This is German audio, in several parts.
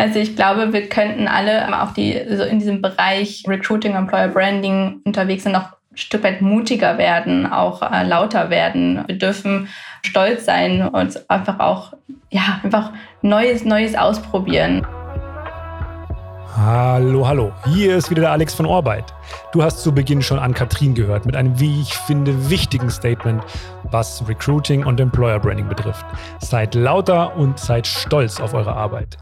Also ich glaube, wir könnten alle auch die so in diesem Bereich Recruiting, Employer Branding unterwegs sind, noch ein Stück weit mutiger werden, auch äh, lauter werden. Wir dürfen stolz sein und einfach auch ja einfach Neues, Neues ausprobieren. Hallo, hallo. Hier ist wieder der Alex von Orbeit. Du hast zu Beginn schon an Katrin gehört mit einem, wie ich finde, wichtigen Statement, was Recruiting und Employer Branding betrifft. Seid lauter und seid stolz auf eure Arbeit.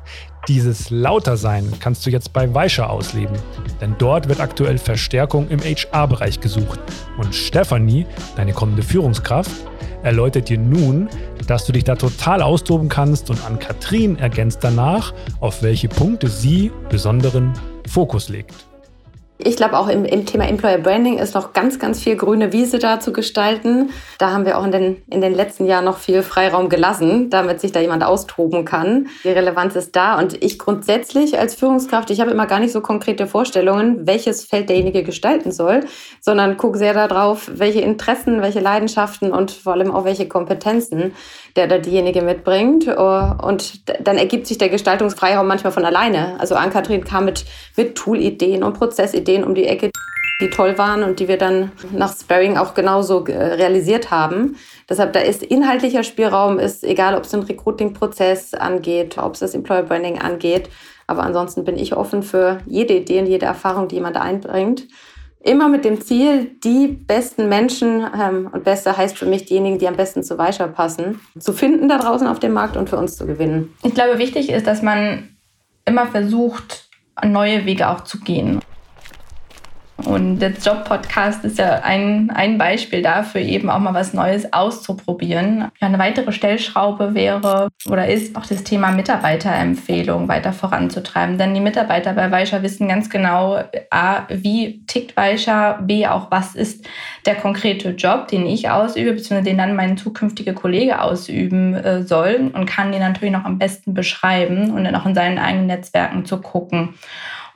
Dieses Lautersein kannst du jetzt bei Weischer ausleben, denn dort wird aktuell Verstärkung im HR-Bereich gesucht. Und Stefanie, deine kommende Führungskraft, erläutert dir nun, dass du dich da total austoben kannst und an Katrin ergänzt danach, auf welche Punkte sie besonderen Fokus legt. Ich glaube, auch im, im, Thema Employer Branding ist noch ganz, ganz viel grüne Wiese da zu gestalten. Da haben wir auch in den, in den letzten Jahren noch viel Freiraum gelassen, damit sich da jemand austoben kann. Die Relevanz ist da. Und ich grundsätzlich als Führungskraft, ich habe immer gar nicht so konkrete Vorstellungen, welches Feld derjenige gestalten soll, sondern gucke sehr darauf, welche Interessen, welche Leidenschaften und vor allem auch welche Kompetenzen der da diejenige mitbringt. Und dann ergibt sich der Gestaltungsfreiraum manchmal von alleine. Also Ann-Kathrin kam mit, mit Tool-Ideen und Prozessideen Ideen um die Ecke, die toll waren und die wir dann nach Sparring auch genauso äh, realisiert haben. Deshalb, da ist inhaltlicher Spielraum, ist egal, ob es den Recruiting-Prozess angeht, ob es das Employer Branding angeht. Aber ansonsten bin ich offen für jede Idee und jede Erfahrung, die jemand einbringt. Immer mit dem Ziel, die besten Menschen, ähm, und beste heißt für mich diejenigen, die am besten zu Weischer passen, zu finden da draußen auf dem Markt und für uns zu gewinnen. Ich glaube, wichtig ist, dass man immer versucht, neue Wege auch zu gehen. Und der Job-Podcast ist ja ein, ein Beispiel dafür, eben auch mal was Neues auszuprobieren. Eine weitere Stellschraube wäre oder ist auch das Thema Mitarbeiterempfehlung weiter voranzutreiben. Denn die Mitarbeiter bei Weischer wissen ganz genau, A, wie tickt Weischer, B, auch was ist der konkrete Job, den ich ausübe, beziehungsweise den dann mein zukünftiger Kollege ausüben äh, soll und kann den natürlich noch am besten beschreiben und dann auch in seinen eigenen Netzwerken zu gucken.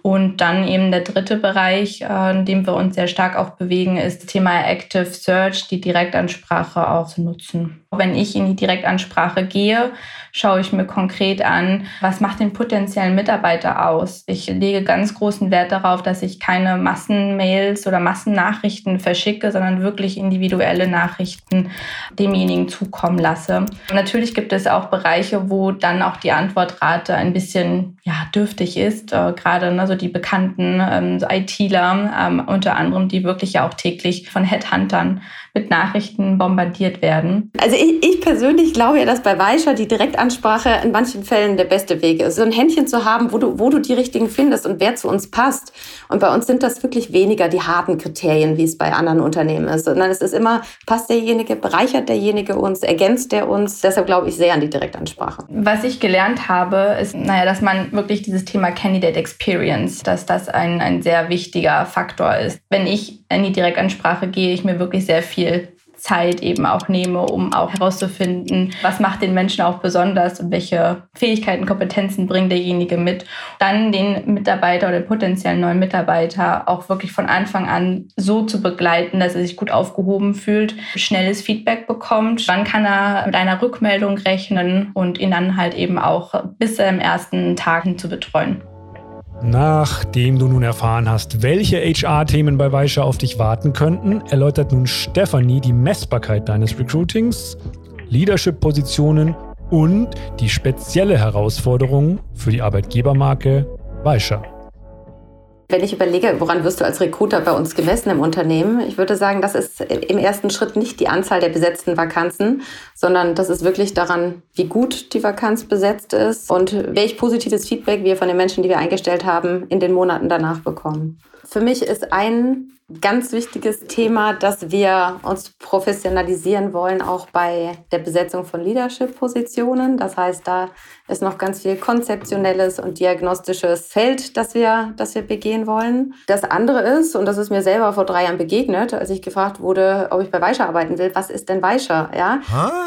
Und dann eben der dritte Bereich, äh, in dem wir uns sehr stark auch bewegen, ist das Thema Active Search, die Direktansprache auch zu nutzen. Wenn ich in die Direktansprache gehe, schaue ich mir konkret an, was macht den potenziellen Mitarbeiter aus. Ich lege ganz großen Wert darauf, dass ich keine Massenmails oder Massennachrichten verschicke, sondern wirklich individuelle Nachrichten demjenigen zukommen lasse. Natürlich gibt es auch Bereiche, wo dann auch die Antwortrate ein bisschen ja, dürftig ist. Äh, gerade ne, so die bekannten ähm, ITler, ähm, unter anderem, die wirklich ja auch täglich von Headhuntern mit Nachrichten bombardiert werden. Also ich, ich persönlich glaube ja, dass bei Weischer die Direktansprache in manchen Fällen der beste Weg ist. So ein Händchen zu haben, wo du, wo du die richtigen findest und wer zu uns passt. Und bei uns sind das wirklich weniger die harten Kriterien, wie es bei anderen Unternehmen ist, sondern es ist immer, passt derjenige, bereichert derjenige uns, ergänzt der uns. Deshalb glaube ich sehr an die Direktansprache. Was ich gelernt habe, ist, naja, dass man wirklich dieses Thema Candidate Experience, dass das ein, ein sehr wichtiger Faktor ist. Wenn ich in die Direktansprache gehe, ich mir wirklich sehr viel Zeit eben auch nehme, um auch herauszufinden, was macht den Menschen auch besonders und welche Fähigkeiten, Kompetenzen bringt derjenige mit. Dann den Mitarbeiter oder den potenziellen neuen Mitarbeiter auch wirklich von Anfang an so zu begleiten, dass er sich gut aufgehoben fühlt, schnelles Feedback bekommt. Wann kann er mit einer Rückmeldung rechnen und ihn dann halt eben auch bis zum ersten Tag zu betreuen. Nachdem du nun erfahren hast, welche HR-Themen bei Weischer auf dich warten könnten, erläutert nun Stefanie die Messbarkeit deines Recruitings, Leadership-Positionen und die spezielle Herausforderung für die Arbeitgebermarke Weischer. Wenn ich überlege, woran wirst du als Recruiter bei uns gemessen im Unternehmen? Ich würde sagen, das ist im ersten Schritt nicht die Anzahl der besetzten Vakanzen, sondern das ist wirklich daran, wie gut die Vakanz besetzt ist und welch positives Feedback wir von den Menschen, die wir eingestellt haben, in den Monaten danach bekommen. Für mich ist ein ganz wichtiges Thema, dass wir uns professionalisieren wollen, auch bei der Besetzung von Leadership-Positionen. Das heißt, da ist noch ganz viel konzeptionelles und diagnostisches Feld, das wir, das wir begehen wollen. Das andere ist, und das ist mir selber vor drei Jahren begegnet, als ich gefragt wurde, ob ich bei Weischer arbeiten will, was ist denn Weischer? Ja?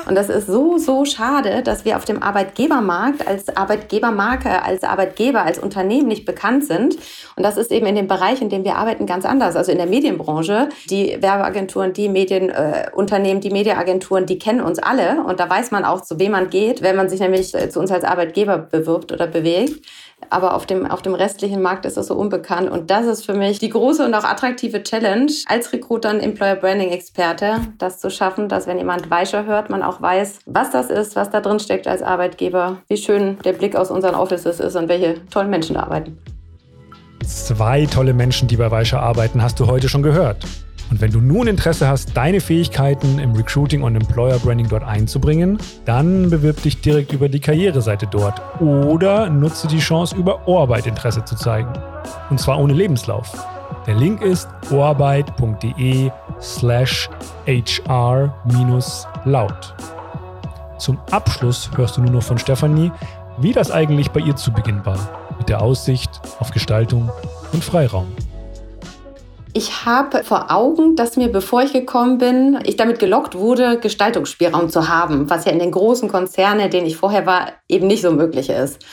Und das ist so, so schade, dass wir auf dem Arbeitgebermarkt als Arbeitgebermarke, als Arbeitgeber, als Unternehmen nicht bekannt sind. Und das ist eben in dem Bereich, in dem wir arbeiten, ganz anders. Also in der der Medienbranche. Die Werbeagenturen, die Medienunternehmen, äh, die Mediaagenturen, die kennen uns alle. Und da weiß man auch, zu wem man geht, wenn man sich nämlich äh, zu uns als Arbeitgeber bewirbt oder bewegt. Aber auf dem, auf dem restlichen Markt ist das so unbekannt. Und das ist für mich die große und auch attraktive Challenge als Recruiter und Employer Branding Experte, das zu schaffen, dass wenn jemand Weischer hört, man auch weiß, was das ist, was da drin steckt als Arbeitgeber, wie schön der Blick aus unseren Offices ist und welche tollen Menschen da arbeiten. Zwei tolle Menschen, die bei Weischer arbeiten, hast du heute schon gehört. Und wenn du nun Interesse hast, deine Fähigkeiten im Recruiting und Employer Branding dort einzubringen, dann bewirb dich direkt über die Karriereseite dort oder nutze die Chance, über Ohrarbeit Interesse zu zeigen. Und zwar ohne Lebenslauf. Der Link ist ohrarbeit.de slash hr-laut. Zum Abschluss hörst du nur noch von Stefanie, wie das eigentlich bei ihr zu Beginn war, mit der Aussicht auf Gestaltung und Freiraum. Ich habe vor Augen, dass mir, bevor ich gekommen bin, ich damit gelockt wurde, Gestaltungsspielraum zu haben, was ja in den großen Konzernen, denen ich vorher war, eben nicht so möglich ist.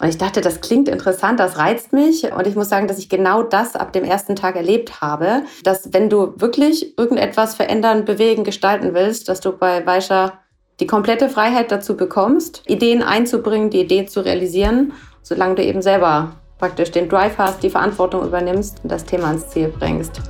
Und ich dachte, das klingt interessant, das reizt mich. Und ich muss sagen, dass ich genau das ab dem ersten Tag erlebt habe, dass wenn du wirklich irgendetwas verändern, bewegen, gestalten willst, dass du bei Weischer die komplette Freiheit dazu bekommst, Ideen einzubringen, die Ideen zu realisieren, solange du eben selber praktisch den Drive hast, die Verantwortung übernimmst und das Thema ans Ziel bringst.